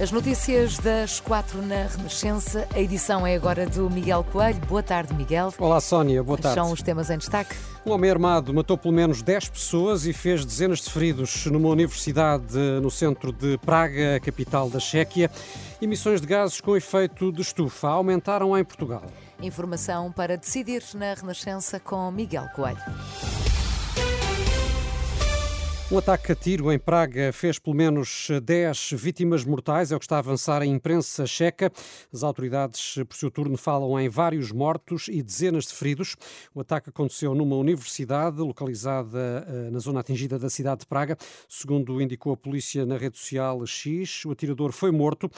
As notícias das quatro na Renascença. A edição é agora do Miguel Coelho. Boa tarde, Miguel. Olá, Sónia. Boa tarde. São os temas em destaque. Um homem armado matou pelo menos 10 pessoas e fez dezenas de feridos numa universidade no centro de Praga, capital da Chequia. Emissões de gases com efeito de estufa aumentaram em Portugal. Informação para decidir na Renascença com Miguel Coelho. Um ataque a tiro em Praga fez pelo menos 10 vítimas mortais, é o que está a avançar a imprensa checa. As autoridades, por seu turno, falam em vários mortos e dezenas de feridos. O ataque aconteceu numa universidade localizada eh, na zona atingida da cidade de Praga. Segundo indicou a polícia na rede social X, o atirador foi morto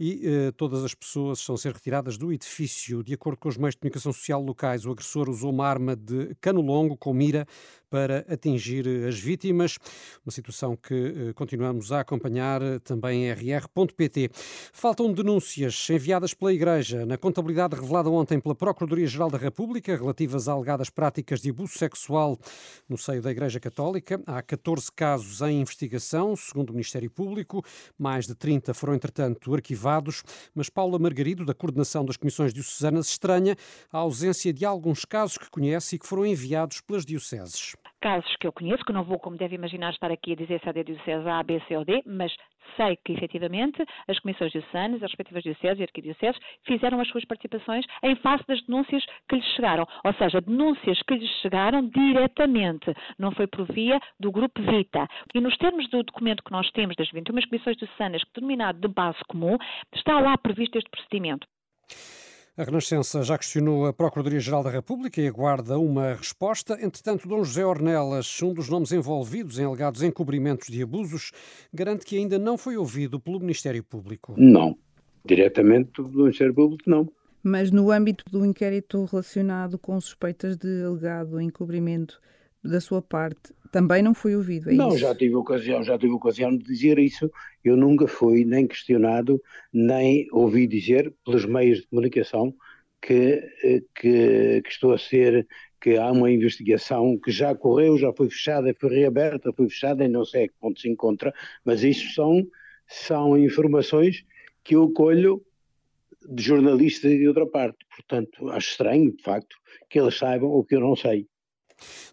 e eh, todas as pessoas estão a ser retiradas do edifício. De acordo com os meios de comunicação social locais, o agressor usou uma arma de cano longo com mira para atingir as vítimas. Uma situação que eh, continuamos a acompanhar eh, também em rr.pt. Faltam denúncias enviadas pela Igreja na contabilidade revelada ontem pela Procuradoria-Geral da República relativas a alegadas práticas de abuso sexual no seio da Igreja Católica. Há 14 casos em investigação, segundo o Ministério Público. Mais de 30 foram, entretanto, arquivados. Mas Paula Margarido, da Coordenação das Comissões Diocesanas, estranha a ausência de alguns casos que conhece e que foram enviados pelas dioceses casos que eu conheço, que não vou, como deve imaginar, estar aqui a dizer se da Diocese A, B, C ou D, mas sei que, efetivamente, as comissões diocesanas, as respectivas dioceses e arquidioceses fizeram as suas participações em face das denúncias que lhes chegaram. Ou seja, denúncias que lhes chegaram diretamente, não foi por via do Grupo Vita. E nos termos do documento que nós temos das 21 comissões diocesanas, denominado de base comum, está lá previsto este procedimento. A Renascença já questionou a Procuradoria-Geral da República e aguarda uma resposta. Entretanto, Dom José Ornelas, um dos nomes envolvidos em alegados encobrimentos de abusos, garante que ainda não foi ouvido pelo Ministério Público. Não. Diretamente do Ministério Público, não. Mas no âmbito do inquérito relacionado com suspeitas de alegado encobrimento da sua parte, também não foi ouvido, é Não, isso? já tive ocasião, já tive ocasião de dizer isso. Eu nunca fui nem questionado, nem ouvi dizer pelos meios de comunicação que, eh, que, que estou a ser, que há uma investigação que já correu, já foi fechada, foi reaberta, foi fechada e não sei a que ponto se encontra, mas isso são, são informações que eu colho de jornalistas de outra parte. Portanto, acho estranho, de facto, que eles saibam o que eu não sei.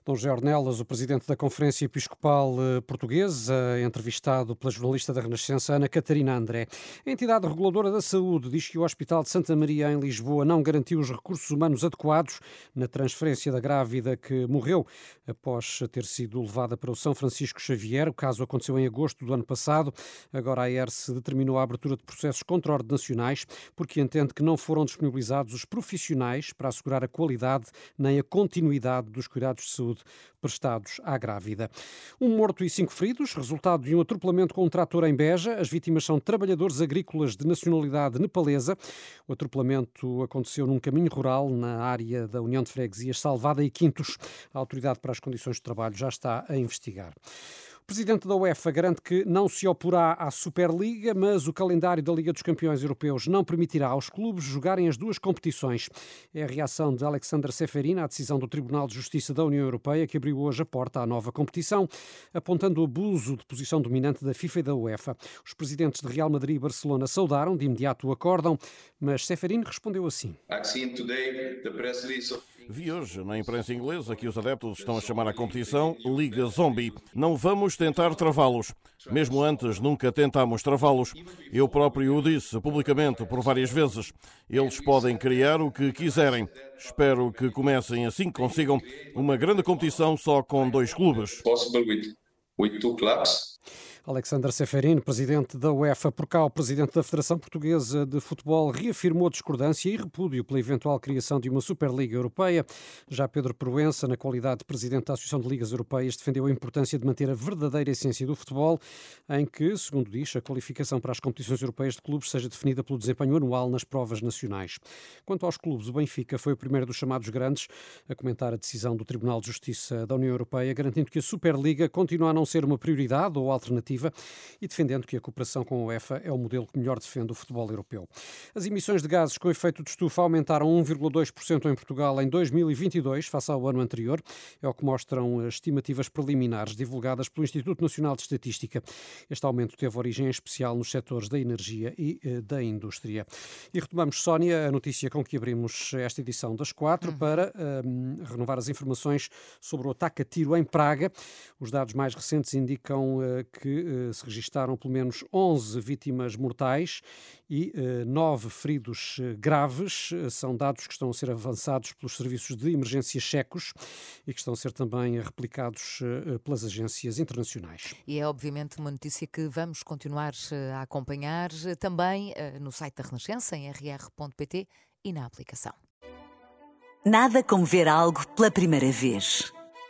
Dom José Ornelas, o presidente da Conferência Episcopal eh, Portuguesa, entrevistado pela jornalista da Renascença Ana Catarina André. A entidade reguladora da saúde diz que o Hospital de Santa Maria, em Lisboa, não garantiu os recursos humanos adequados na transferência da grávida que morreu após ter sido levada para o São Francisco Xavier. O caso aconteceu em agosto do ano passado. Agora a ERS determinou a abertura de processos contra-ordenacionais porque entende que não foram disponibilizados os profissionais para assegurar a qualidade nem a continuidade dos cuidados de saúde prestados à grávida. Um morto e cinco feridos, resultado de um atropelamento com um trator em Beja. As vítimas são trabalhadores agrícolas de nacionalidade nepalesa. O atropelamento aconteceu num caminho rural na área da União de Freguesias Salvada e Quintos. A Autoridade para as Condições de Trabalho já está a investigar. O presidente da UEFA garante que não se oporá à Superliga, mas o calendário da Liga dos Campeões Europeus não permitirá aos clubes jogarem as duas competições. É a reação de Alexander Seferin à decisão do Tribunal de Justiça da União Europeia, que abriu hoje a porta à nova competição, apontando o abuso de posição dominante da FIFA e da UEFA. Os presidentes de Real Madrid e Barcelona saudaram de imediato o acórdão, mas Seferin respondeu assim. Vi hoje na imprensa inglesa que os adeptos estão a chamar a competição Liga Zombie. Não vamos tentar travá-los. Mesmo antes, nunca tentámos travá-los. Eu próprio o disse publicamente por várias vezes. Eles podem criar o que quiserem. Espero que comecem assim que consigam uma grande competição só com dois clubes. Alexander Seferin, presidente da UEFA, por cá, o presidente da Federação Portuguesa de Futebol, reafirmou discordância e repúdio pela eventual criação de uma Superliga Europeia. Já Pedro Proença, na qualidade de presidente da Associação de Ligas Europeias, defendeu a importância de manter a verdadeira essência do futebol, em que, segundo diz, a qualificação para as competições europeias de clubes seja definida pelo desempenho anual nas provas nacionais. Quanto aos clubes, o Benfica foi o primeiro dos chamados grandes a comentar a decisão do Tribunal de Justiça da União Europeia, garantindo que a Superliga continua a não ser uma prioridade ou alternativa e defendendo que a cooperação com a UEFA é o modelo que melhor defende o futebol europeu. As emissões de gases com efeito de estufa aumentaram 1,2% em Portugal em 2022, face ao ano anterior, é o que mostram as estimativas preliminares divulgadas pelo Instituto Nacional de Estatística. Este aumento teve origem em especial nos setores da energia e eh, da indústria. E retomamos, Sónia, a notícia com que abrimos esta edição das quatro uhum. para um, ehm, renovar as informações sobre o ataque a tiro em Praga. Os dados mais recentes indicam uh, que uh, se registaram pelo menos 11 vítimas mortais e uh, 9 feridos graves. São dados que estão a ser avançados pelos serviços de emergência checos e que estão a ser também replicados pelas agências internacionais. E é obviamente uma notícia que vamos continuar a acompanhar também no site da Renascença, em rr.pt e na aplicação. Nada como ver algo pela primeira vez.